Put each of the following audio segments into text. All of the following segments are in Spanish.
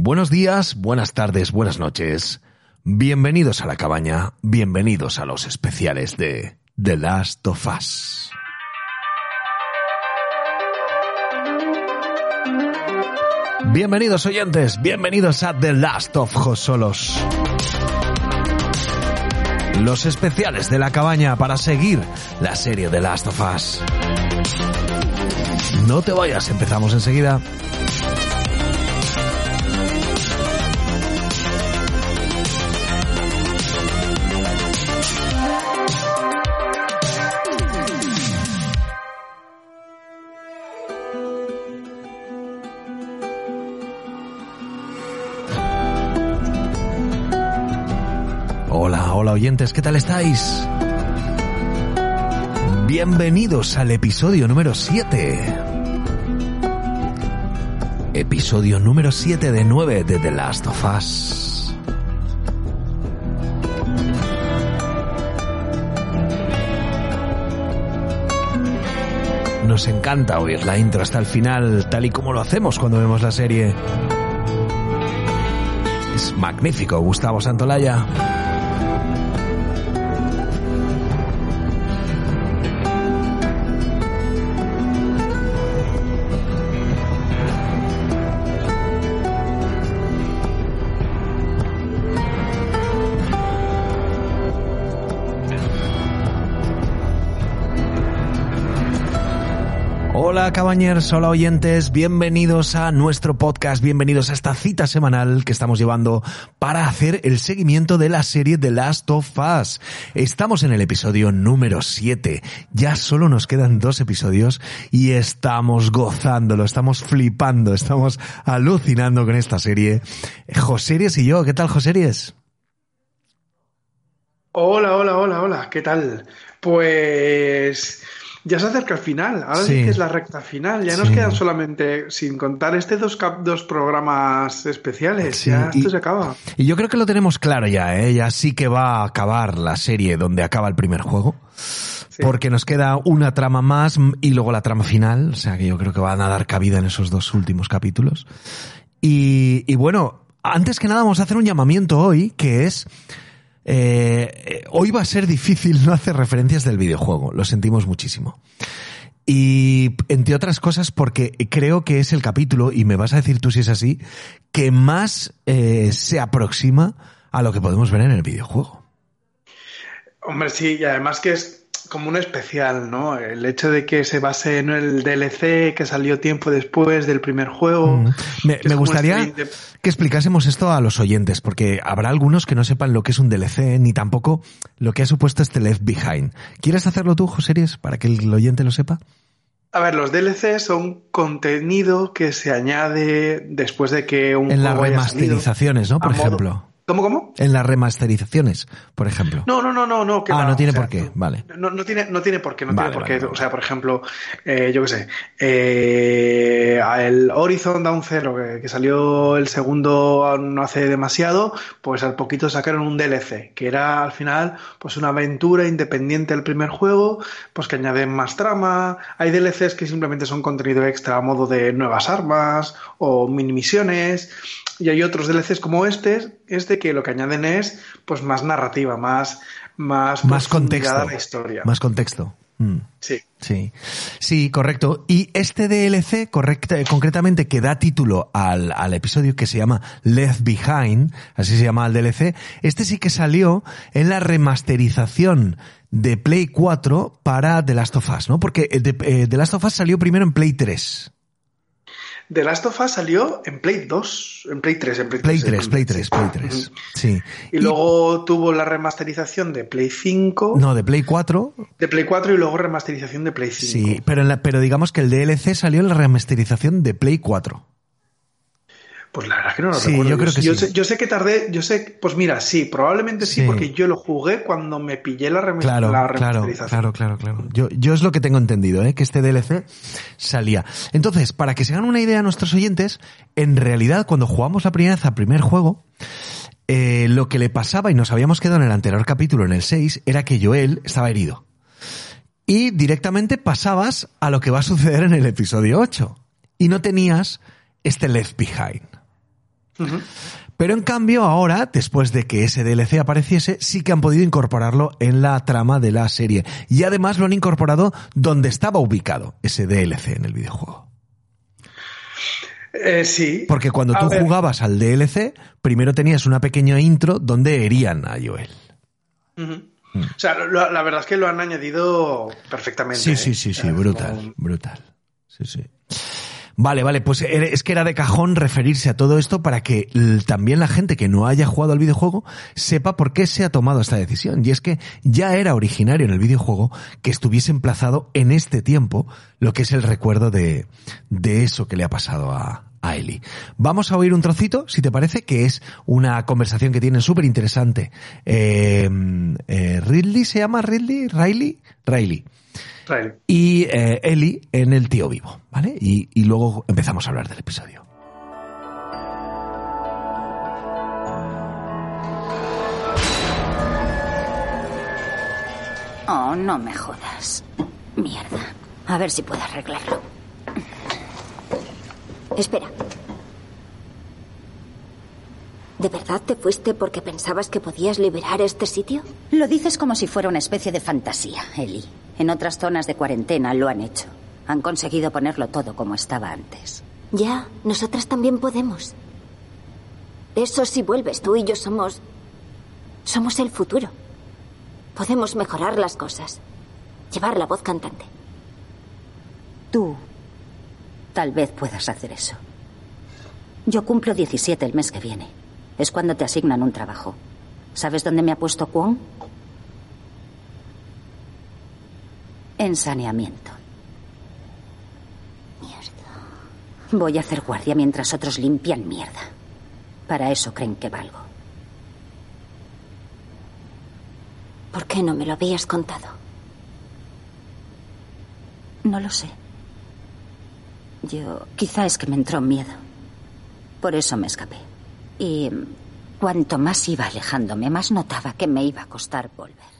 Buenos días, buenas tardes, buenas noches. Bienvenidos a la cabaña, bienvenidos a los especiales de The Last of Us. Bienvenidos oyentes, bienvenidos a The Last of Josolos. Los especiales de la cabaña para seguir la serie The Last of Us. No te vayas, empezamos enseguida. Hola, hola oyentes, ¿qué tal estáis? Bienvenidos al episodio número 7. Episodio número 7 de 9 de The Last of Us. Nos encanta oír la intro hasta el final, tal y como lo hacemos cuando vemos la serie. Es magnífico, Gustavo Santolaya. Cabañers, hola oyentes, bienvenidos a nuestro podcast, bienvenidos a esta cita semanal que estamos llevando para hacer el seguimiento de la serie The Last of Us. Estamos en el episodio número 7, ya solo nos quedan dos episodios y estamos gozándolo, estamos flipando, estamos alucinando con esta serie. Joseries y yo, ¿qué tal Joseries? Hola, hola, hola, hola, ¿qué tal? Pues ya se acerca el final, ahora sí, que es la recta final, ya nos quedan solamente, sin contar este dos, cap- dos programas especiales, Sí, ya y- esto se acaba. Y yo creo que lo tenemos claro ya, ¿eh? Ya sí que va a acabar la serie donde acaba el primer juego. Porque nos queda una trama más y luego la trama final. O sea que yo creo que van a dar cabida en esos dos últimos capítulos. Y, y bueno, antes que nada vamos a hacer un llamamiento hoy, que es... eh, eh, hoy va a ser difícil no hacer referencias del videojuego, lo sentimos muchísimo. Y entre otras cosas porque creo que es el capítulo, y me vas a decir tú si es así, que más eh, se aproxima a lo que podemos ver en el videojuego. Hombre, sí, y además que es como un especial, ¿no? El hecho de que se base en el DLC que salió tiempo después del primer juego. Mm. Me, gustaría de- que explicásemos esto a los oyentes, porque habrá algunos que no sepan lo que es un DLC, ni tampoco lo que ha supuesto este Left Behind. ¿Quieres hacerlo tú, Joseries, para que el oyente lo sepa? A ver, los DLC son contenido que se añade después de que un En las haya remasterizaciones, ¿no? Por modo- ejemplo. ¿Cómo, cómo? En las remasterizaciones, por ejemplo. No, no, no, no, no. que Ah, va, no tiene o sea, por qué, vale. No, no tiene, no tiene por qué, no Vale, tiene por vale, qué. vale. O sea, por ejemplo, eh, yo qué sé, eh, el Horizon Down Zero, que, que salió el segundo no hace demasiado, pues al poquito sacaron un DLC, que era al final pues una aventura independiente del primer juego, pues que añaden más trama. Hay DLCs que simplemente son contenido extra a modo de nuevas armas o mini misiones. Y hay otros DLCs como este, este que lo que añaden es pues más narrativa, más, más, Más contexto. a la historia. Más contexto. Mm. Sí. Sí, sí, correcto. Y este DLC, correcta, concretamente, que da título al, al episodio que se llama Left Behind, así se llama el DLC, este sí que salió en la remasterización de Play 4 para The Last of Us, ¿no? Porque eh, The, eh, The Last of Us salió primero en Play 3. The Last of Us salió en Play 2, en Play 3, en Play 3. Play en 3, Play 3, Play 3. Sí. Y luego tuvo la remasterización de Play 5, No, de Play 4, de Play 4 y luego remasterización de Play 5. sí, pero, en la- pero digamos que el DLC salió en la remasterización de Play 4. Pues la verdad es que no lo Sí, recuerdo. yo creo que yo sí. Sé, yo sé que tardé, yo sé, pues mira, sí, probablemente sí, Sí. porque yo lo jugué cuando me pillé la, remi- Claro, la claro, remasterización. claro, claro, claro. Yo, yo es lo que tengo entendido, ¿eh? que este DLC salía. Entonces, para que se hagan una idea nuestros oyentes, en realidad cuando jugamos la primera vez al primer juego, eh, lo que le pasaba, y nos habíamos quedado en el anterior capítulo, en el 6, era que Joel estaba herido. Y directamente pasabas a lo que va a suceder en el episodio 8. Y no tenías este Left Behind. Pero en cambio ahora, después de que ese DLC apareciese, sí que han podido incorporarlo en la trama de la serie. Y además lo han incorporado donde estaba ubicado ese DLC en el videojuego. Eh, sí. Porque cuando A tú ver, jugabas al DLC, primero tenías una pequeña intro donde herían a Joel. ujú. O sea, lo- la verdad es que lo han añadido perfectamente. Sí, ¿eh? sí, sí, O sí, sea, brutal, brutal. Sí, sí. Vale, vale, pues es que era de cajón referirse a todo esto para que también la gente que no haya jugado al videojuego sepa por qué se ha tomado esta decisión. Y es que ya era originario en el videojuego que estuviese emplazado en este tiempo lo que es el recuerdo de, de eso que le ha pasado a, a Ellie. Vamos a oír un trocito, si te parece, que es una conversación que tienen súper interesante. Eh, eh, Ridley se llama Ridley, Riley, Riley Riley. y eh, Ellie en el tío vivo, ¿vale? Y, y luego empezamos a hablar del episodio. Oh, no me jodas. Mierda. A ver si puedo arreglarlo. Espera. ¿De verdad te fuiste porque pensabas que podías liberar este sitio? Lo dices como si fuera una especie de fantasía, Eli. En otras zonas de cuarentena lo han hecho. Han conseguido ponerlo todo como estaba antes. Ya, nosotras también podemos. Eso si vuelves, tú y yo somos... Somos el futuro. Podemos mejorar las cosas. Llevar la voz cantante. Tú tal vez puedas hacer eso. Yo cumplo 17 el mes que viene. Es cuando te asignan un trabajo. ¿Sabes dónde me ha puesto Kwon? En saneamiento. Mierda. Voy a hacer guardia mientras otros limpian mierda. Para eso creen que valgo. ¿Por qué no me lo habías contado? No lo sé. Yo quizá es que me entró miedo. Por eso me escapé. Y cuanto más iba alejándome, más notaba que me iba a costar volver.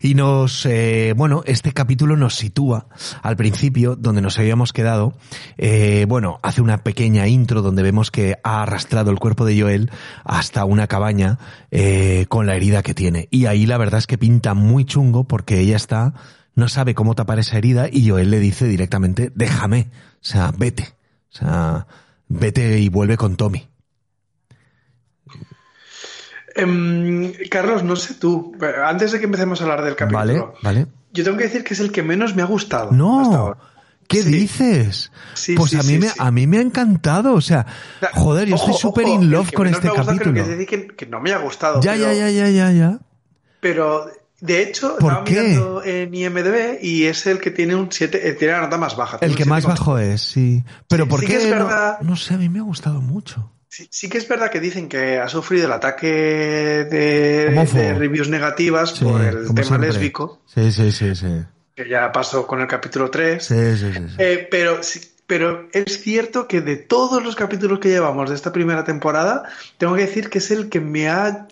Y nos, eh, bueno, este capítulo nos sitúa al principio, donde nos habíamos quedado. Eh, bueno, hace una pequeña intro donde vemos que ha arrastrado el cuerpo de Joel hasta una cabaña eh, con la herida que tiene. Y ahí la verdad es que pinta muy chungo porque ella está, no sabe cómo tapar esa herida y Joel le dice directamente, déjame, o sea, vete, o sea, vete y vuelve con Tommy. Em, Carlos, no sé tú. Antes de que empecemos a hablar del capítulo, Vale, vale. yo tengo que decir que es el que menos me ha gustado. hasta No, ahora. ¿qué Sí. dices? Sí, pues sí, a mí me a mí me ha encantado, o sea, joder, yo estoy súper in love con este capítulo. que, decir que, que no me ha gustado. Ya, pero, ya, ya, ya, ya, ya. Pero de hecho, ¿Por estaba qué? mirando en IMDb y es el que tiene un 7, eh, tiene la nota más baja. El que más 7,8. bajo es, sí. Pero Sí, ¿por sí qué? que es no, verdad. no sé, a mí me ha gustado mucho. Sí, sí que es verdad que dicen que ha sufrido el ataque de, reviews negativas por el tema siempre. lésbico, Sí, sí, sí, sí. que ya pasó con el capítulo 3. Sí, sí, sí. Eh, pero, sí- pero es cierto que de todos los capítulos que llevamos de esta primera temporada, tengo que decir que es el que me ha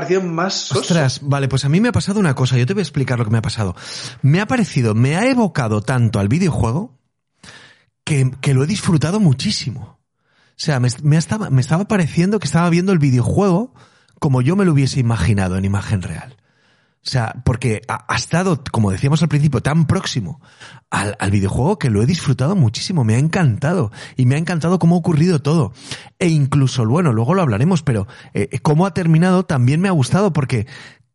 parecido más. Ostras, vale, pues a mí me ha pasado una cosa, yo te voy a explicar lo que me ha pasado. Me ha parecido, me ha evocado tanto al videojuego que, que lo he disfrutado muchísimo. O sea, me, me estaba pareciendo que estaba viendo el videojuego como yo me lo hubiese imaginado en imagen real. O sea, porque ha, estado, como decíamos al principio, tan próximo al, videojuego que lo he disfrutado muchísimo, me ha encantado. Y me ha encantado cómo ha ocurrido todo. E incluso, bueno, luego lo hablaremos, pero eh, cómo ha terminado también me ha gustado porque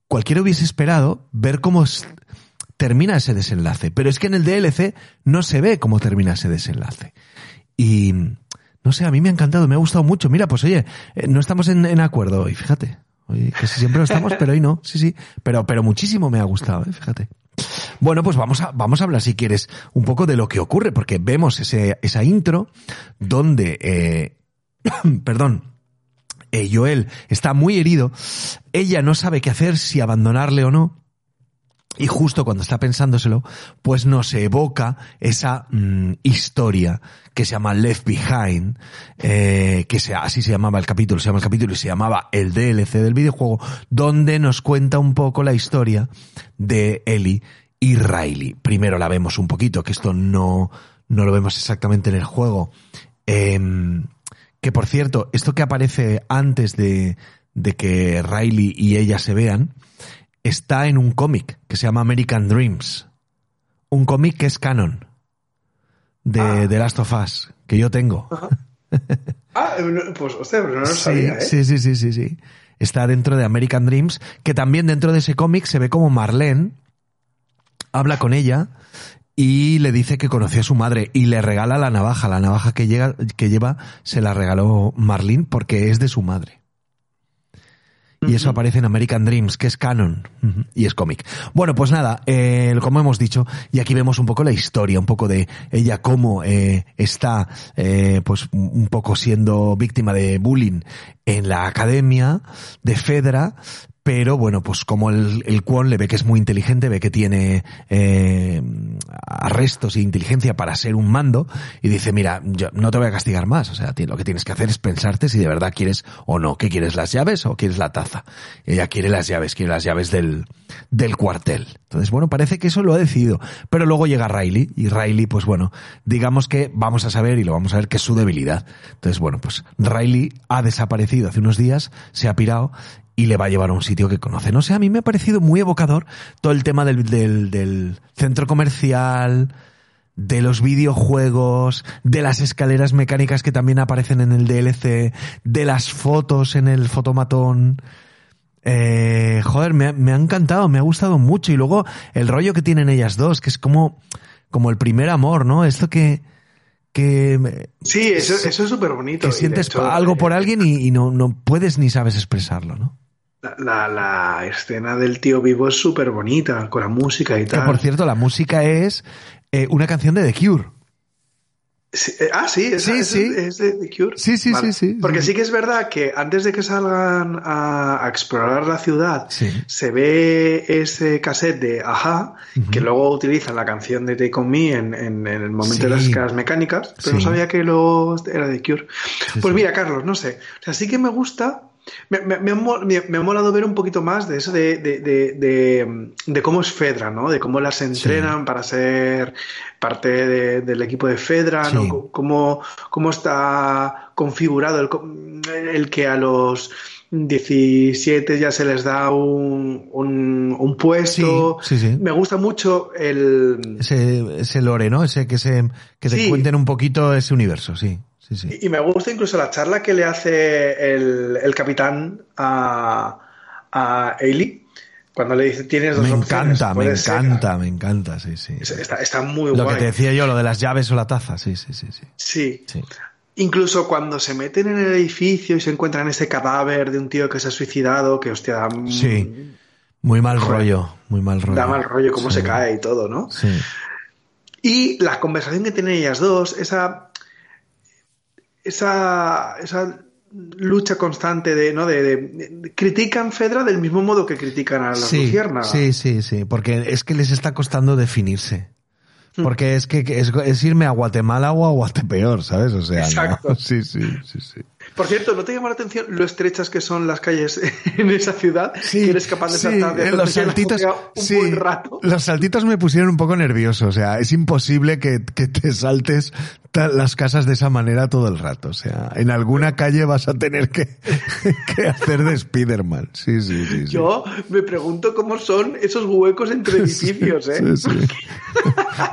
cualquiera hubiese esperado ver cómo termina ese desenlace. Pero es que en el DLC no se ve cómo termina ese desenlace. Y no sé, a mí me ha encantado, me ha gustado mucho. Mira, pues oye, eh, no estamos en, en acuerdo hoy, fíjate. Hoy casi siempre lo estamos, pero hoy no. Sí, sí. Pero, pero muchísimo me ha gustado, eh, fíjate. Bueno, pues vamos a, vamos a hablar, si quieres, un poco de lo que ocurre, porque vemos ese, esa intro donde eh, perdón, eh, Joel está muy herido, ella no sabe qué hacer, si abandonarle o no, y justo cuando está pensándoselo, pues nos evoca esa mm, historia que se llama Left Behind, eh, que sea, así se llamaba el capítulo, se llama el capítulo y se llamaba el DLC del videojuego, donde nos cuenta un poco la historia de Ellie y Riley. Primero la vemos un poquito, que esto no, no lo vemos exactamente en el juego. Em, que por cierto, esto que aparece antes de, de que Riley y ella se vean, está en un cómic que se llama American Dreams. Un cómic que es canon de Ah. The Last of Us, que yo tengo. Ah, eh, pues, hostia, pero no lo sí, sabía, ¿eh? sí, sí, sí, sí, sí. Está dentro de American Dreams, que también dentro de ese cómic se ve como Marlene habla con ella y le dice que conoció a su madre y le regala la navaja. La navaja que, llega, que lleva se la regaló Marlene porque es de su madre. Y eso aparece en American Dreams, que es canon y es cómic. Bueno, pues nada, eh, como hemos dicho, y aquí vemos un poco la historia, un poco de ella cómo eh, está, eh, pues un poco siendo víctima de bullying en la academia de Fedra, pero bueno, pues como el, el le ve que es muy inteligente, ve que tiene eh, arrestos e inteligencia para ser un mando, y dice, mira, yo no te voy a castigar más, o sea, lo que tienes que hacer es pensarte si de verdad quieres o no, ¿qué quieres, las llaves o quieres la taza? Ella quiere las llaves, quiere las llaves del, del cuartel. Entonces, bueno, parece que eso lo ha decidido, pero luego llega Riley, y Riley, pues bueno, digamos que vamos a saber, y lo vamos a ver, que es su debilidad. Entonces, bueno, pues Riley ha desaparecido hace unos días, se ha pirado, y le va a llevar a un sitio que conoce. No sé, a mí me ha parecido muy evocador todo el tema del, del, centro comercial, de los videojuegos, de las escaleras mecánicas que también aparecen en el DLC, de las fotos en el fotomatón. Eh, joder, me, me ha encantado, me ha gustado mucho. Y luego el rollo que tienen ellas dos, que es como, como el primer amor, ¿no? Esto que, que, Sí, eso, eso es súper bonito. que sientes hecho, algo eh, por alguien y, y no, no puedes ni sabes expresarlo, ¿no? La, la, la escena del tío vivo es súper bonita, con la música y Que tal. por cierto, la música es eh, una canción de The Cure. Sí, eh, ah, sí, esa- Sí, esa sí. es de The Cure. Sí, sí, sí, sí, Porque sí. que es verdad que antes de que salgan a, a explorar la ciudad, se ve ese cassette de Aja, que luego utilizan la canción de Take On Me en, en- en el momento de las escalas mecánicas, pero no sabía que lo era de Cure. Pues mira, Carlos, no sé. O sea, sí que me gusta. Me, me- me me- ha molado ver un poquito más de eso de, de, de, de- cómo es Fedra, ¿no? De cómo las entrenan para ser parte de- del equipo de Fedra, ¿no? Sí. Cómo, cómo está configurado el, el que a los 17 ya se les da un, un, un puesto. Sí. Me gusta mucho el... Ese, ese lore, ¿no? Ese que se, que te Sí. cuenten un poquito ese universo, sí. Sí, sí. Y me gusta incluso la charla que le hace el, el capitán a, a Ailey cuando le dice tienes dos Me opciones, encanta, me puedes ser". encanta, me encanta, sí, sí. Está, está muy Lo guay. que te decía yo, lo de las llaves o la taza, sí, sí, sí, sí. Sí. sí. Incluso cuando se meten en el edificio y se encuentran ese cadáver de un tío que se ha suicidado, que hostia, da, Sí. Muy mal Joder. rollo, muy mal rollo. da mal rollo cómo Sí. se cae y todo, ¿no? Sí. Y la conversación que tienen ellas dos, esa. Esa. esa lucha constante de, ¿no? De, de- de- critican Fedra del mismo modo que critican a las sí, sí, sí, sí, porque es que les está costando definirse. Hmm. Porque es que es, es irme a Guatemala o a Guatepeor, ¿sabes? O sea, no. Exacto. Sí, sí, sí, sí. Por cierto, ¿no te llama la atención lo estrechas que son las calles en esa ciudad? que eres capaz de sí, saltar de en los saltitos, un sí, buen rato. los saltitos me pusieron un poco nervioso, o sea, es imposible que, que te saltes las casas de esa manera todo el rato, o sea, en alguna calle vas a tener que, que hacer de Spiderman, sí, sí, sí. sí. Yo me pregunto cómo son esos huecos entre edificios, ¿eh? Sí, sí.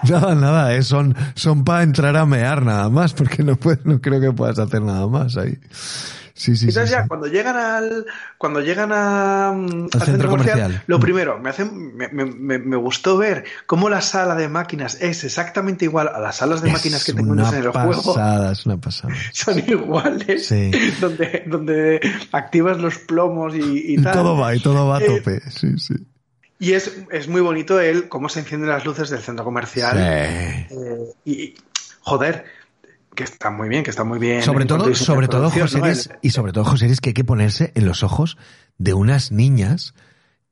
nada, nada, eh, son, son para entrar a mear nada más, porque no, puedes, no creo que puedas hacer nada más ahí. Sí, sí, sí. Entonces ya sí. cuando llegan al cuando llegan a, al, centro comercial. lo Mm. primero me, hace, me, me- gustó ver cómo la sala de máquinas es exactamente igual a las salas de máquinas que Es te encuentras en el una juego pasada, es una pasada. son iguales Sí. donde donde activas los plomos y, tal todo va, y todo va a Eh, tope, sí, sí. y es, es muy bonito el cómo se encienden las luces del centro comercial. Eh, y joder que está muy bien, que está muy bien. Sobre todo, sobre todo, José y sobre todo, José Luis, que hay que ponerse en los ojos de unas niñas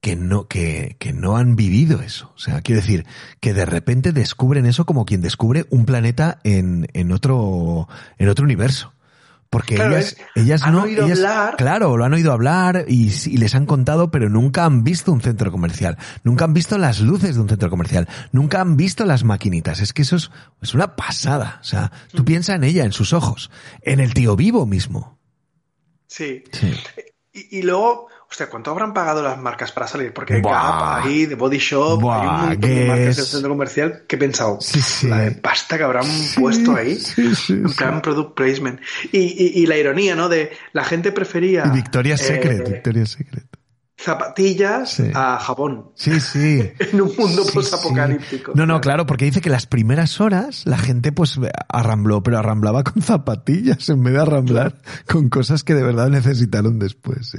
que no, que, que no han vivido eso. O sea, quiero decir, que de repente descubren eso como quien descubre un planeta en, en otro, en otro universo. Porque Claro, ellas, ellas han no, oído ellas- hablar. claro, lo han oído hablar y, les han contado, pero nunca han visto un centro comercial, nunca han visto las luces de un centro comercial, nunca han visto las maquinitas. Es que eso es, es una pasada. O sea, tú Mm. piensa en ella, en sus ojos, en el tío vivo mismo. Sí. Sí. Y, y luego, hostia, ¿cuánto habrán pagado las marcas para salir? Porque Buah. Gap, ahí, The Body Shop, Buah, hay un montón de marcas del centro comercial que he pensado, Sí, sí. la de pasta que habrán puesto ahí, en plan product placement. Y, y- y la ironía, ¿no? De la gente prefería Y Victoria's eh, Secret, Victoria's Secret. zapatillas a jabón. Sí, sí. En un mundo sí. No, no, claro, porque dice que las primeras horas la gente pues arrambló, pero arramblaba con zapatillas en vez de arramblar con cosas que de verdad necesitaron después, sí.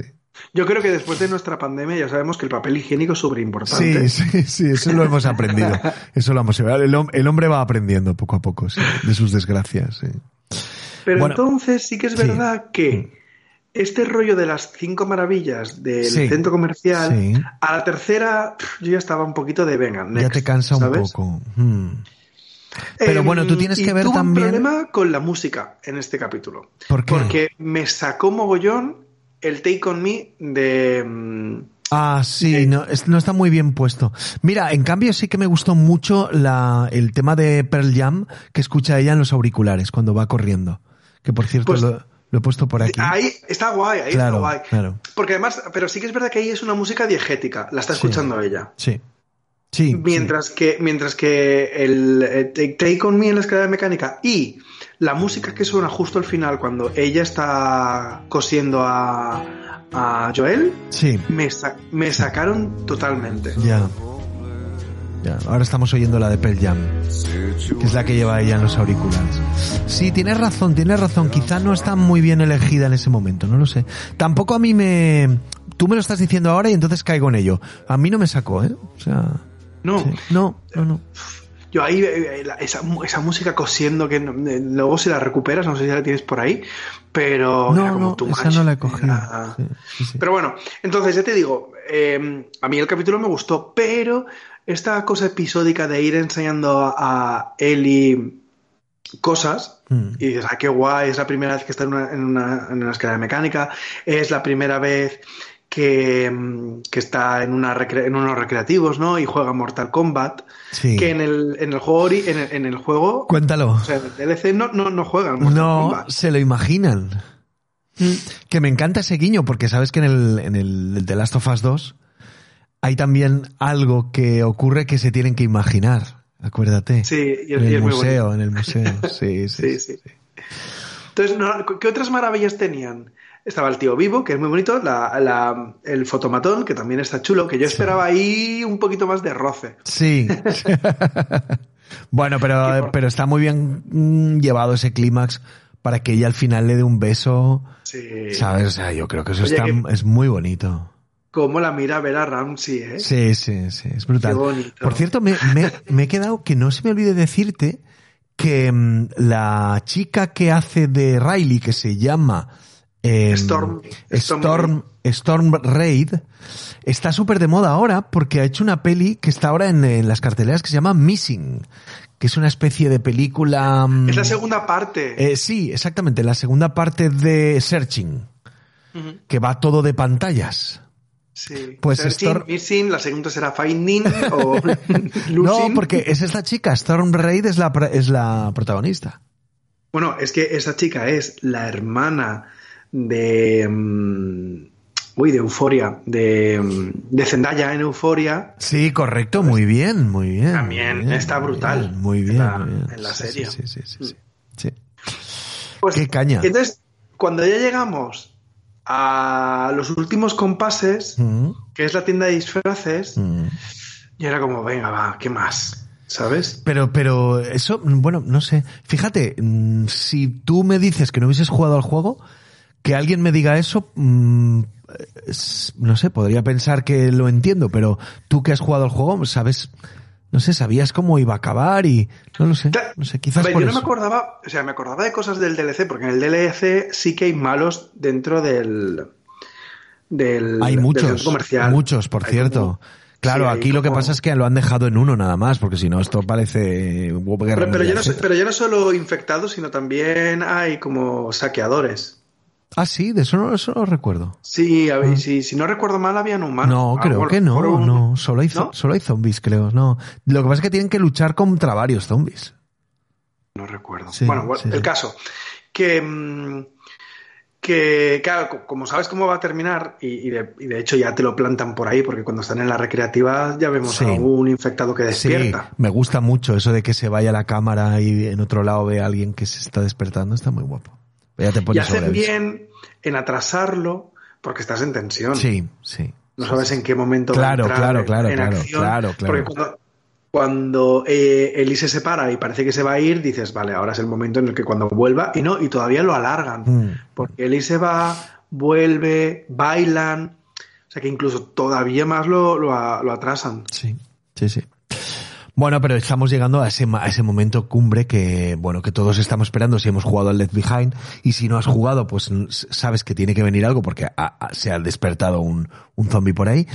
Yo creo que después de nuestra pandemia ya sabemos que el papel higiénico es súper importante. Sí, sí, sí, eso lo hemos aprendido. Eso lo hemos el, el hombre va aprendiendo poco a poco, sí, de sus desgracias, sí. Pero Bueno, entonces sí que es sí. Mm. verdad que este rollo de las cinco maravillas del centro comercial, a la tercera yo ya estaba un poquito de venga, ya te cansa un poco. Hmm. Pero Em, bueno, tú tienes y que ver tuve también- un problema con la música en este capítulo. ¿Por qué? Porque me sacó mogollón el Take On Me de... mm, Ah, sí, Eh, no, no está muy bien puesto. Mira, en cambio sí que me gustó mucho la, el tema de Pearl Jam que escucha ella en los auriculares cuando va corriendo. Que por cierto Pues- lo, lo he puesto por aquí. Ahí está guay, ahí Claro, está guay. claro. Porque además, pero sí que es verdad que ahí es una música diegética, la está Sí. escuchando ella. Sí. Sí. Mientras que, mientras que el, eh, Take Take On Me en la escalera mecánica y la música que suena justo al final cuando ella está cosiendo a, a Joel, Sí. me, sa- me sacaron totalmente. Ya. Ya, ahora estamos oyendo la de Pearl Jam, que es la que lleva ella en los auriculares. Sí, tienes razón, tienes razón. Quizá no está muy bien elegida en ese momento, no lo sé. Tampoco a mí me... Tú me lo estás diciendo ahora y entonces caigo en ello. A mí no me sacó, ¿eh? O sea... No, sí. No, no, no. Yo ahí, eh, la- esa, esa música cosiendo que eh, luego si la recuperas, no sé si la tienes por ahí, pero... No, era como no, esa no la he cogido. Era- Sí, sí, sí. Pero bueno, entonces ya te digo, eh, a mí el capítulo me gustó, pero esta cosa episódica de ir enseñando a, Ellie cosas, Mm. y dices, ah, qué guay, es la primera vez que está en una, en una, en una escalera mecánica, es la primera vez que, mm, que está en, una recre- en unos recreativos, ¿no? Y juega Mortal Kombat, Sí. que en el, en el juego, ori- en el, en el juego, Cuéntalo. o sea, en el DLC no, no, no juegan Mortal No, Kombat. se lo imaginan. Que me encanta ese guiño, porque sabes que en el, en el The Last of Us 2 hay también algo que ocurre que se tienen que imaginar. Acuérdate. Sí, y es, en y el es museo, en el museo. Sí, sí. Sí, sí. Entonces, no, ¿qué otras maravillas tenían? Estaba el tío vivo, que es muy bonito, la, la- el fotomatón, que también está chulo, que yo esperaba ahí un poquito más de roce. Sí. bueno, pero, pero está muy bien mm, llevado ese clímax para que ella al final le dé un beso. Sí. ¿Sabes? O sea, yo creo que eso Oye, está, que- es muy bonito. Cómo la mira ver a Ramsey, ¿eh? Sí, sí, sí, es brutal. Qué bonito. Por cierto, me, me- me he quedado que no se me olvide decirte que mm, la chica que hace de Riley, que se llama em, Storm- Storm Storm, Storm Raid, está súper de moda ahora porque ha hecho una peli que está ahora en, en las carteleras que se llama Missing, que es una especie de película... mm, Es la segunda parte. eh, sí, exactamente, la segunda parte de Searching, que va todo de pantallas. Sí. pues Searching, Storm- Missing, la segunda será Finding o No, porque es esta chica, Storm Raid es la, es la protagonista. Bueno, es que esa chica es la hermana de... mm, uy, de Euforia, de, mm, de Zendaya en Euforia. Sí, correcto, muy bien, muy bien. También muy bien, está brutal. Muy bien, Está muy bien. en la serie. Sí, sí, sí, sí, sí. Sí. Pues, Qué caña. Entonces, cuando ya llegamos a los últimos compases, Mm, que es la tienda de disfraces, mm. yo era como, venga, va, ¿qué más? ¿Sabes? Pero, pero eso, bueno, no sé. Fíjate, mm, si tú me dices que no hubieses jugado al juego, que alguien me diga eso, mm, es- no sé, podría pensar que lo entiendo, pero tú que has jugado al juego, sabes, no sé, sabías cómo iba a acabar y no lo sé, no sé, quizás Ver, por yo no me acordaba, o sea, me acordaba de cosas del DLC, porque en el DLC sí que hay malos dentro del. del Hay del muchos, centro comercial. muchos, por Hay cierto. como- claro, sí, aquí lo que pasa es que lo han dejado en uno nada más, porque si no esto parece Pero, pero, ya no, pero ya no solo infectados, sino también hay como saqueadores. Ah, sí, de eso no, eso no lo recuerdo. Sí, a ver, si, si no recuerdo mal, habían humanos. No, Ah, creo que no, no, solo hay, solo hay zombies, creo, no. Lo que pasa es que tienen que luchar contra varios zombies. No recuerdo. Sí, bueno, sí, el sí. caso. Que, mm, que, claro, co- como sabes cómo va a terminar, y, y de, y de hecho ya te lo plantan por ahí, porque cuando están en la recreativa ya vemos a un infectado que Sí, despierta. me gusta mucho eso de que se vaya a la cámara y en otro lado ve a alguien que se está despertando, está muy guapo. Ya te pones hacen bien en atrasarlo porque estás en tensión. Sí, sí. No sabes en qué momento Claro, va a entrar claro, claro, en claro, acción. claro, claro. Porque cuando, cuando eh, Eli se separa y parece que se va a ir, dices, vale, ahora es el momento en el que cuando vuelva, y no, y todavía lo alargan. Mm. Porque Eli se va, vuelve, bailan. O sea que incluso todavía más lo, lo, lo atrasan. Sí, sí, sí. Bueno, pero estamos llegando a ese, a ese momento cumbre que, bueno, que todos estamos esperando si hemos jugado al Left Behind y si no has jugado, pues sabes que tiene que venir algo porque ha- se ha despertado un, un zombie por ahí.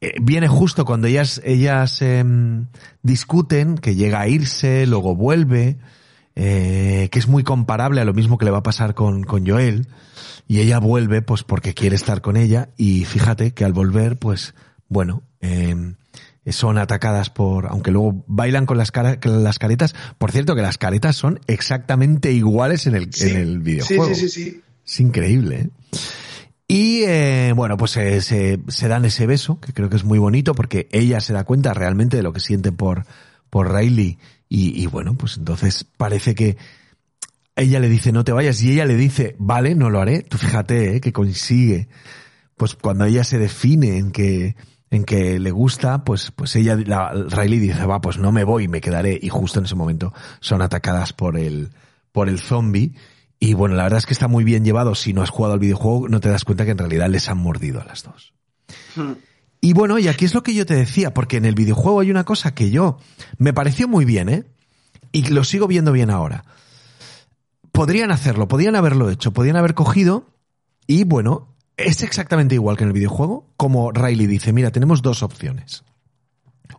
Eh, viene justo cuando ellas, ellas em, discuten, que llega a irse, luego vuelve, eh, que es muy comparable a lo mismo que le va a pasar con, con Joel. Y ella vuelve, pues porque quiere estar con ella. Y fíjate que al volver, pues, bueno, em, son atacadas por, aunque luego bailan con las, cara- las caretas. Por cierto, que las caretas son exactamente iguales en el, Sí, en el sí, videojuego. sí, sí, sí. Es increíble, ¿eh? Y eh, bueno, pues eh, se, se dan ese beso, que creo que es muy bonito, porque ella se da cuenta realmente de lo que siente por, por Riley. Y, y bueno, pues entonces parece que ella le dice no te vayas y ella le dice vale, no lo haré. Tú fíjate, ¿eh? que consigue. Pues cuando ella se define en que, en que le gusta, pues, pues ella, la, Riley dice va, pues no me voy, me quedaré. Y justo en ese momento son atacadas por el, por el zombie. Y bueno, la verdad es que está muy bien llevado. Si no has jugado al videojuego, no te das cuenta que en realidad les han mordido a las dos. Hmm. Y bueno, y aquí es lo que yo te decía, porque en el videojuego hay una cosa que yo me pareció muy bien, ¿eh? Y lo sigo viendo bien ahora. Podrían hacerlo, podrían haberlo hecho, podrían haber cogido y bueno, es exactamente igual que en el videojuego, como Riley dice, mira, tenemos dos opciones.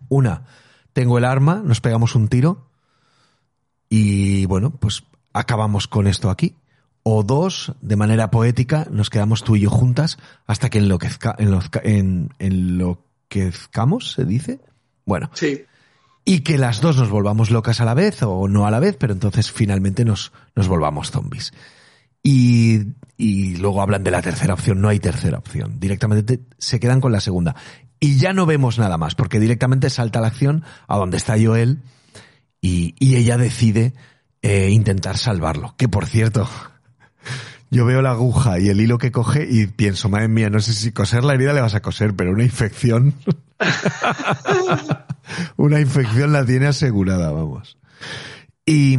Una, tengo el arma, nos pegamos un tiro y bueno, pues acabamos con esto aquí. O dos, de manera poética, nos quedamos tú y yo juntas hasta que enloquezca, enlozca- en, enloquezcamos, se dice. Bueno, Sí. y que las dos nos volvamos locas a la vez o no a la vez, pero entonces finalmente nos, nos volvamos zombies. Y, luego hablan de la tercera opción, no hay tercera opción, directamente te- se quedan con la segunda. Y ya no vemos nada más, porque directamente salta la acción a donde está Joel y, y ella decide eh, intentar salvarlo. Que por cierto, yo veo la aguja y el hilo que coge y pienso, madre mía, no sé si coser la herida le vas a coser, pero una infección. una infección la tiene asegurada, vamos. Y,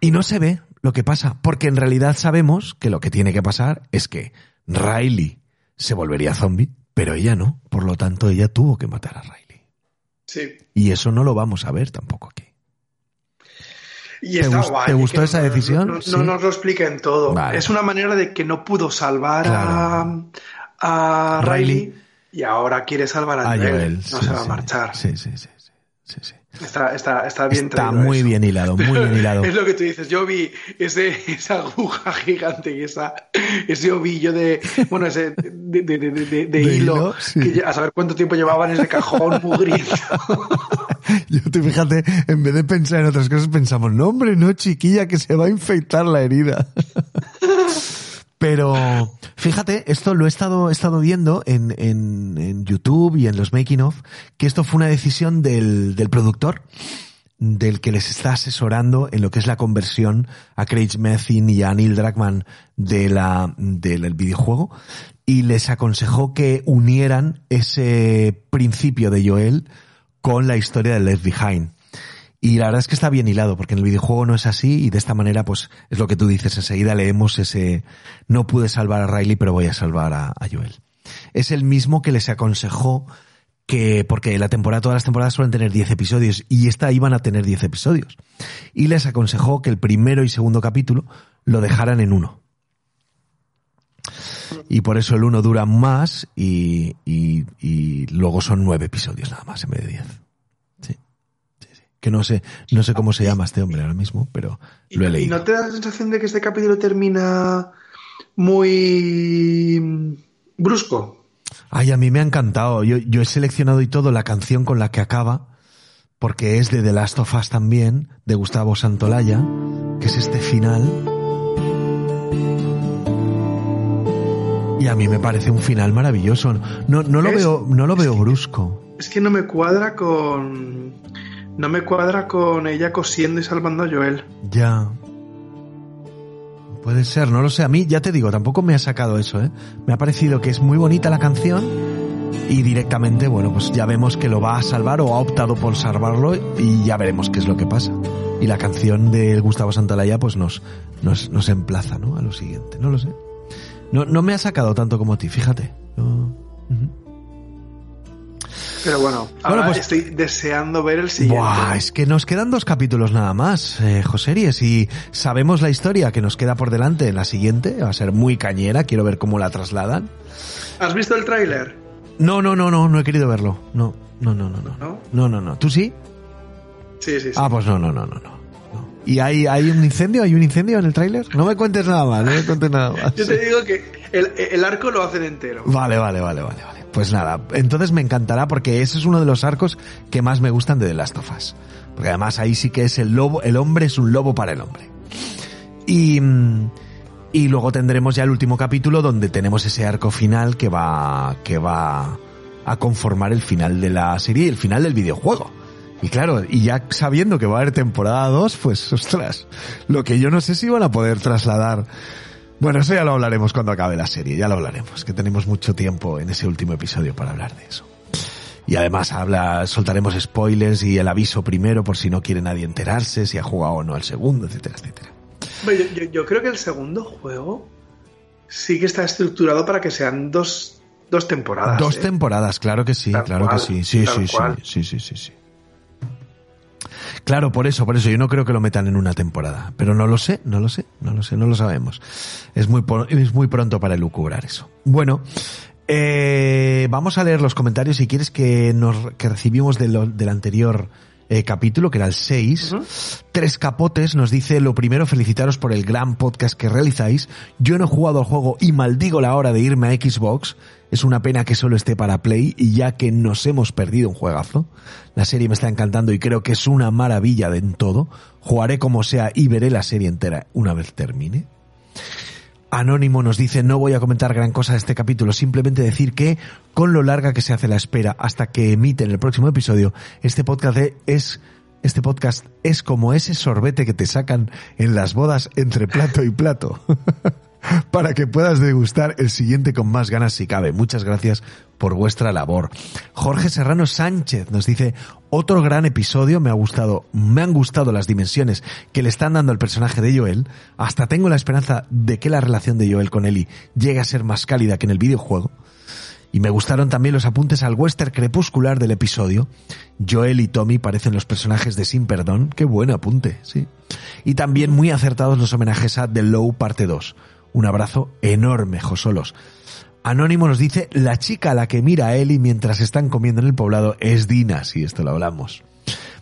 y no se ve lo que pasa, porque en realidad sabemos que lo que tiene que pasar es que Riley se volvería zombie, pero ella no. Por lo tanto, ella tuvo que matar a Riley. Sí. Y eso no lo vamos a ver tampoco aquí. Y ¿Te está gust- guay, te gustó esa no- decisión? No, no Sí. nos lo expliquen todo. Vale. Es una manera de que no pudo salvar Claro. a, a Riley. Riley y ahora quiere salvar a, A Joel. Joel. No sí, se va a marchar. Sí, sí. sí, sí, sí. Está, está, está bien Está traído muy eso. bien hilado, muy bien hilado. Es lo que tú dices. Yo vi ese, esa aguja gigante y esa, ese ovillo de, bueno, ese de, de- de- de- hilo, hilo, sí. que ya- a saber cuánto tiempo llevaba en ese cajón mugriento. Yo tú fíjate, en vez de pensar en otras cosas, pensamos, no hombre, no chiquilla, que se va a infectar la herida. Pero fíjate, esto lo he estado, he estado viendo en, YouTube y en los making of, que esto fue una decisión del, productor, del que les está asesorando en lo que es la conversión a Craig Mazin y a Neil Druckmann de la, del videojuego, y les aconsejó que unieran ese principio de Joel con la historia de Left Behind. Y la verdad es que está bien hilado, porque en el videojuego no es así, y de esta manera, pues, es lo que tú dices, enseguida leemos ese, no pude salvar a Riley, pero voy a salvar a, a Joel. Es el mismo que les aconsejó que, porque la temporada, todas las temporadas suelen tener 10 episodios y esta iban a tener 10 episodios. Y les aconsejó que el primero y segundo capítulo lo dejaran en uno. Y por eso el uno dura más y, y, y luego son nueve episodios nada más en vez de diez. Que no sé, no sé cómo se llama este hombre ahora mismo, pero lo he ¿Y leído. no te da la sensación de que este capítulo termina muy brusco? Ay, a mí me ha encantado. Yo, yo he seleccionado y todo la canción con la que acaba, porque es de The Last of Us también, de Gustavo Santolaya, que es este final. Y a mí me parece un final maravilloso. No, no lo Es- veo, no lo veo brusco. Es que no me cuadra con. No me cuadra con ella cosiendo y salvando a Joel. Ya. Puede ser, no lo sé. A mí, ya te digo, tampoco me ha sacado eso, ¿eh? Me ha parecido que es muy bonita la canción y directamente, bueno, pues ya vemos que lo va a salvar o ha optado por salvarlo y ya veremos qué es lo que pasa. Y la canción de Gustavo Santalaya pues nos, nos, nos emplaza, ¿no? A lo siguiente. No lo sé. No, no me ha sacado tanto como a ti, fíjate. Pero bueno, ahora pues- estoy deseando ver el siguiente. Buah, es que nos quedan dos capítulos nada más, eh, Joseries, y sabemos la historia que nos queda por delante en la siguiente. Va a ser muy cañera, quiero ver cómo la trasladan. ¿Has visto el tráiler? No, no, no, no, no he querido verlo. No, no, no, no, no. ¿No? No, no, no. ¿Tú sí? Sí, sí, sí. Ah, pues no, no, no, no, no. no. ¿Y hay, hay un incendio? ¿Hay un incendio en el tráiler? No me cuentes nada más, no me cuentes nada más. Yo te digo que el, el arco lo hacen entero. Vale, vale, vale, vale, vale. Pues nada, entonces me encantará porque ese es uno de los arcos que más me gustan de The Last of Us. Porque además ahí sí que es el lobo, el hombre es un lobo para el hombre. Y, mm, y luego tendremos ya el último capítulo donde tenemos ese arco final que va, que va a conformar el final de la serie y el final del videojuego. Y claro, y ya sabiendo que va a haber temporada 2, pues ostras, lo que yo no sé si van a poder trasladar bueno, eso ya lo hablaremos cuando acabe la serie, ya lo hablaremos, que tenemos mucho tiempo en ese último episodio para hablar de eso. Y además habla, soltaremos spoilers y el aviso primero por si no quiere nadie enterarse, si ha jugado o no al segundo, etcétera, etcétera. Yo, yo- yo creo que el segundo juego sí que está estructurado para que sean dos, dos temporadas. Dos ¿eh? temporadas, claro que sí, claro cual, que sí, sí, sí, sí, sí, sí, sí. Claro, por eso, por eso yo no creo que lo metan en una temporada, pero no lo sé, no lo sé, no lo sé, no lo sabemos. Es muy, es muy pronto para elucubrar eso. Bueno, eh, vamos a leer los comentarios si quieres que nos que recibimos de lo- del anterior eh, capítulo, que era el 6. Tres Capotes nos dice, lo primero, felicitaros por el gran podcast que realizáis. Yo no he jugado al juego y maldigo la hora de irme a Xbox. Es una pena que solo esté para Play y ya que nos hemos perdido un juegazo. La serie me está encantando y creo que es una maravilla de en todo. Jugaré como sea y veré la serie entera una vez termine. Anónimo nos dice, no voy a comentar gran cosa de este capítulo, simplemente decir que con lo larga que se hace la espera hasta que emiten el próximo episodio, este podcast es este podcast es como ese sorbete que te sacan en las bodas entre plato y plato. Para que puedas degustar el siguiente con más ganas si cabe. Muchas gracias por vuestra labor. Jorge Serrano Sánchez nos dice, otro gran episodio, me ha gustado, me han gustado las dimensiones que le están dando al personaje de Joel. Hasta tengo la esperanza de que la relación de Joel con Ellie llegue a ser más cálida que en el videojuego. Y me gustaron también los apuntes al western crepuscular del episodio. Joel y Tommy parecen los personajes de Sin Perdón. Qué buen apunte, sí. Y también muy acertados los homenajes a The Low parte 2. Un abrazo enorme, Josolos. Anónimo nos dice, la chica a la que mira a Eli mientras están comiendo en el poblado es Dina, si esto lo hablamos.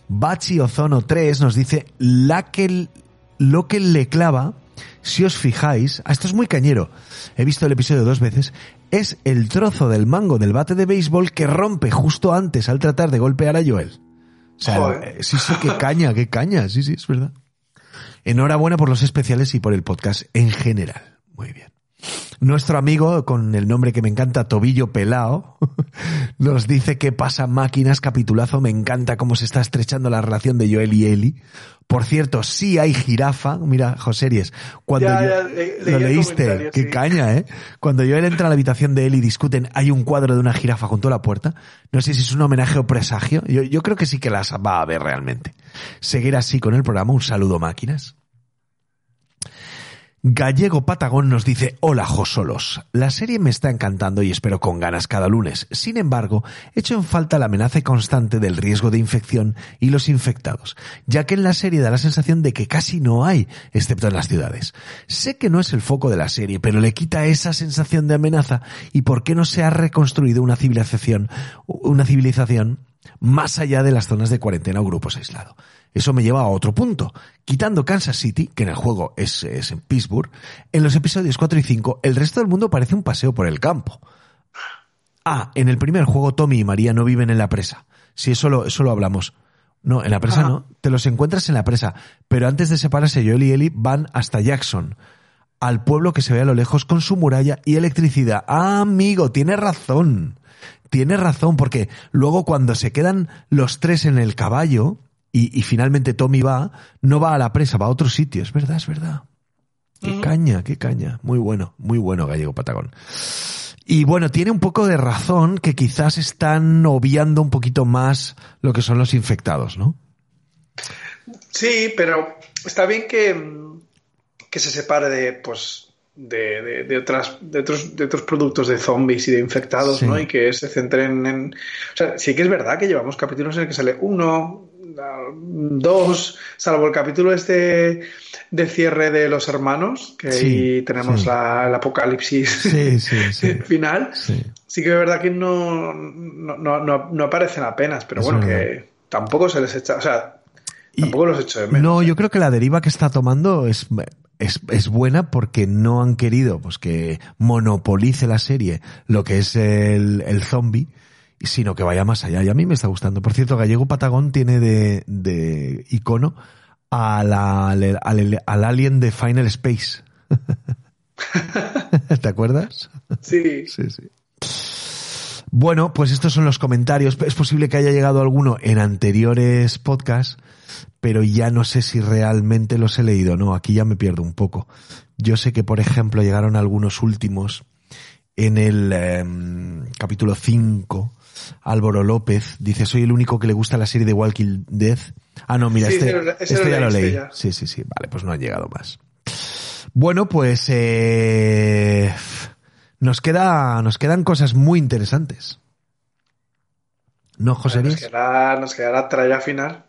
Bachi Ozono 3 nos dice, la que, lo que le clava, si os fijáis, a esto es muy cañero, he visto el episodio dos veces, es el trozo del mango del bate de béisbol que rompe justo antes al tratar de golpear a Joel. O sea, Joder. eh, sí, sí, qué caña, qué caña, sí, sí, es verdad. Enhorabuena por los especiales y por el podcast en general. Muy bien. Nuestro amigo, con el nombre que me encanta, Tobillo Pelao, nos dice que pasa máquinas, capitulazo, me encanta cómo se está estrechando la relación de Joel y Eli. Por cierto, sí hay jirafa, mira, Joseries, cuando Ya, yo- ya, le- leí lo leíste, qué sí. caña, ¿eh? Cuando Joel entra a la habitación de Eli y discuten, hay un cuadro de una jirafa junto a la puerta. No sé si es un homenaje o presagio, yo, yo creo que sí que las va a ver realmente. Seguir así con el programa, un saludo máquinas. Gallego Patagón nos dice, hola Josolos, la serie me está encantando y espero con ganas cada lunes. Sin embargo, echo en falta la amenaza constante del riesgo de infección y los infectados, ya que en la serie da la sensación de que casi no hay, excepto en las ciudades. Sé que no es el foco de la serie, pero le quita esa sensación de amenaza y por qué no se ha reconstruido una civilización, una civilización más allá de las zonas de cuarentena o grupos aislados. Eso me lleva a otro punto. Quitando Kansas City, que en el juego es, en Pittsburgh, en los episodios 4 y 5 el resto del mundo parece un paseo por el campo. Ah, en el primer juego Tommy y María no viven en la presa. Si eso lo, eso lo hablamos. No, en la presa no. Te los encuentras en la presa. Pero antes de separarse, Joel y Ellie van hasta Jackson, al pueblo que se ve a lo lejos con su muralla y electricidad. Ah, amigo, tiene razón. Tiene razón, porque luego cuando se quedan los tres en el caballo, y, finalmente Tommy va, no va a la presa, va a otro sitio. Es verdad, es verdad. Qué caña, qué caña. Muy bueno, muy bueno Gallego Patagón. Y bueno, tiene un poco de razón que quizás están obviando un poquito más lo que son los infectados, ¿no? Sí, pero está bien que, que se separe de, pues, de, de, otras, de, otros, de otros productos de zombies y de infectados, ¿no? Y que se centren en... O sea, sí que es verdad que llevamos capítulos en el que sale uno, dos, salvo el capítulo este de cierre de los hermanos, que ahí tenemos la, el apocalipsis final. Sí. que es verdad que no, no, aparecen apenas, pero bueno, que tampoco se les echa, o sea, tampoco los echo de menos. No, yo creo que la deriva que está tomando es, es, es, buena porque no han querido pues que monopolice la serie lo que es el, el zombie sino que vaya más allá. Y a mí me está gustando. Por cierto, Gallego Patagón tiene de, de icono al, al, al, alien de Final Space. ¿Te acuerdas? Sí. Sí, sí. Bueno, pues estos son los comentarios. Es posible que haya llegado alguno en anteriores podcasts, pero ya no sé si realmente los he leído. No, aquí ya me pierdo un poco. Yo sé que, por ejemplo, llegaron algunos últimos en el em, capítulo 5 Álvaro López dice, soy el único que le gusta la serie de Walking Dead. Ah, no, mira, este, este ya lo leí. Sí, sí, sí. Vale, pues no han llegado más. Bueno, pues eh, nos queda, nos quedan cosas muy interesantes. ¿No, José Nos quedará, nos quedará tralla final.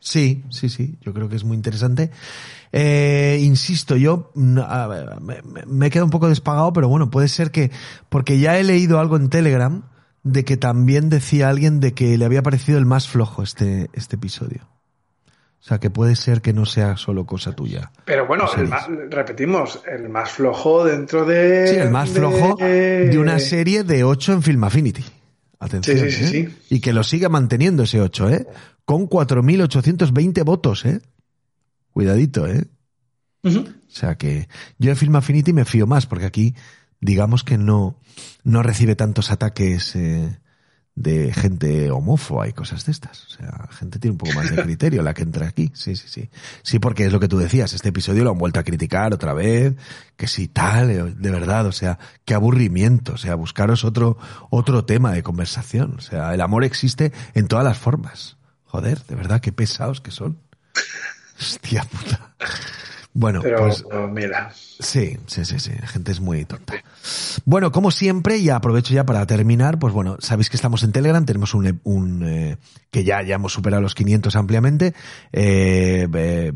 Sí, sí, sí. Yo creo que es muy interesante. Eh, insisto, yo me, me he quedado un poco despagado, pero bueno, puede ser que, porque ya he leído algo en Telegram de que también decía alguien de que le había parecido el más flojo este, este episodio. O sea, que puede ser que no sea solo cosa tuya. Pero bueno, repetimos, el más flojo dentro de... Sí, el más flojo de una serie de 8 en Film Affinity. Atención. Sí, sí, ¿eh? sí, Y que lo siga manteniendo ese 8, ¿eh? Con 4.820 votos, ¿eh? Cuidadito, ¿eh? O sea que yo en Film Affinity me fío más, porque aquí digamos que no, no recibe tantos ataques eh, de gente homófoba y cosas de estas. O sea, gente tiene un poco más de criterio la que entra aquí. Sí, sí, sí. Sí, porque es lo que tú decías, este episodio lo han vuelto a criticar otra vez, que si tal, eh, de verdad, o sea, qué aburrimiento, o sea, buscaros otro, otro tema de conversación. O sea, el amor existe en todas las formas. Joder, de verdad, qué pesados que son. Hostia puta. Bueno, pues mira. Sí, sí, sí, sí. La gente es muy tonta. Bueno, como siempre, y aprovecho ya para terminar, pues bueno, sabéis que estamos en Telegram, tenemos un, un eh, que ya, ya hemos superado los 500 ampliamente. Eh, eh,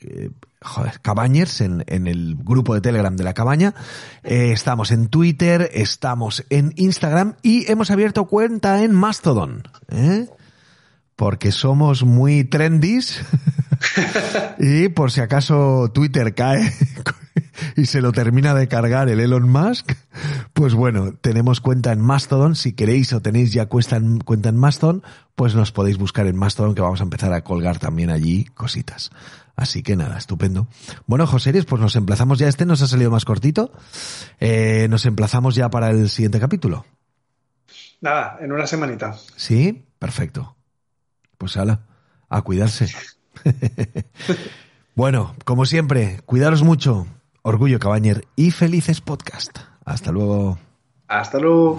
eh, joder, Cabañers en, en, el grupo de Telegram de la cabaña. Eh, estamos en Twitter, estamos en Instagram y hemos abierto cuenta en Mastodon. ¿eh? Porque somos muy trendys y por si acaso Twitter cae y se lo termina de cargar el Elon Musk, pues bueno, tenemos cuenta en Mastodon. Si queréis o tenéis ya cuenta en, cuenta en Mastodon, pues nos podéis buscar en Mastodon que vamos a empezar a colgar también allí cositas. Así que nada, estupendo. Bueno, José, pues nos emplazamos ya. Este nos ha salido más cortito. Eh, nos emplazamos ya para el siguiente capítulo. Nada, en una semanita. Sí, perfecto pues ala, a cuidarse. bueno, como siempre, cuidaros mucho. Orgullo Cabañer y felices podcast. Hasta luego. Hasta luego.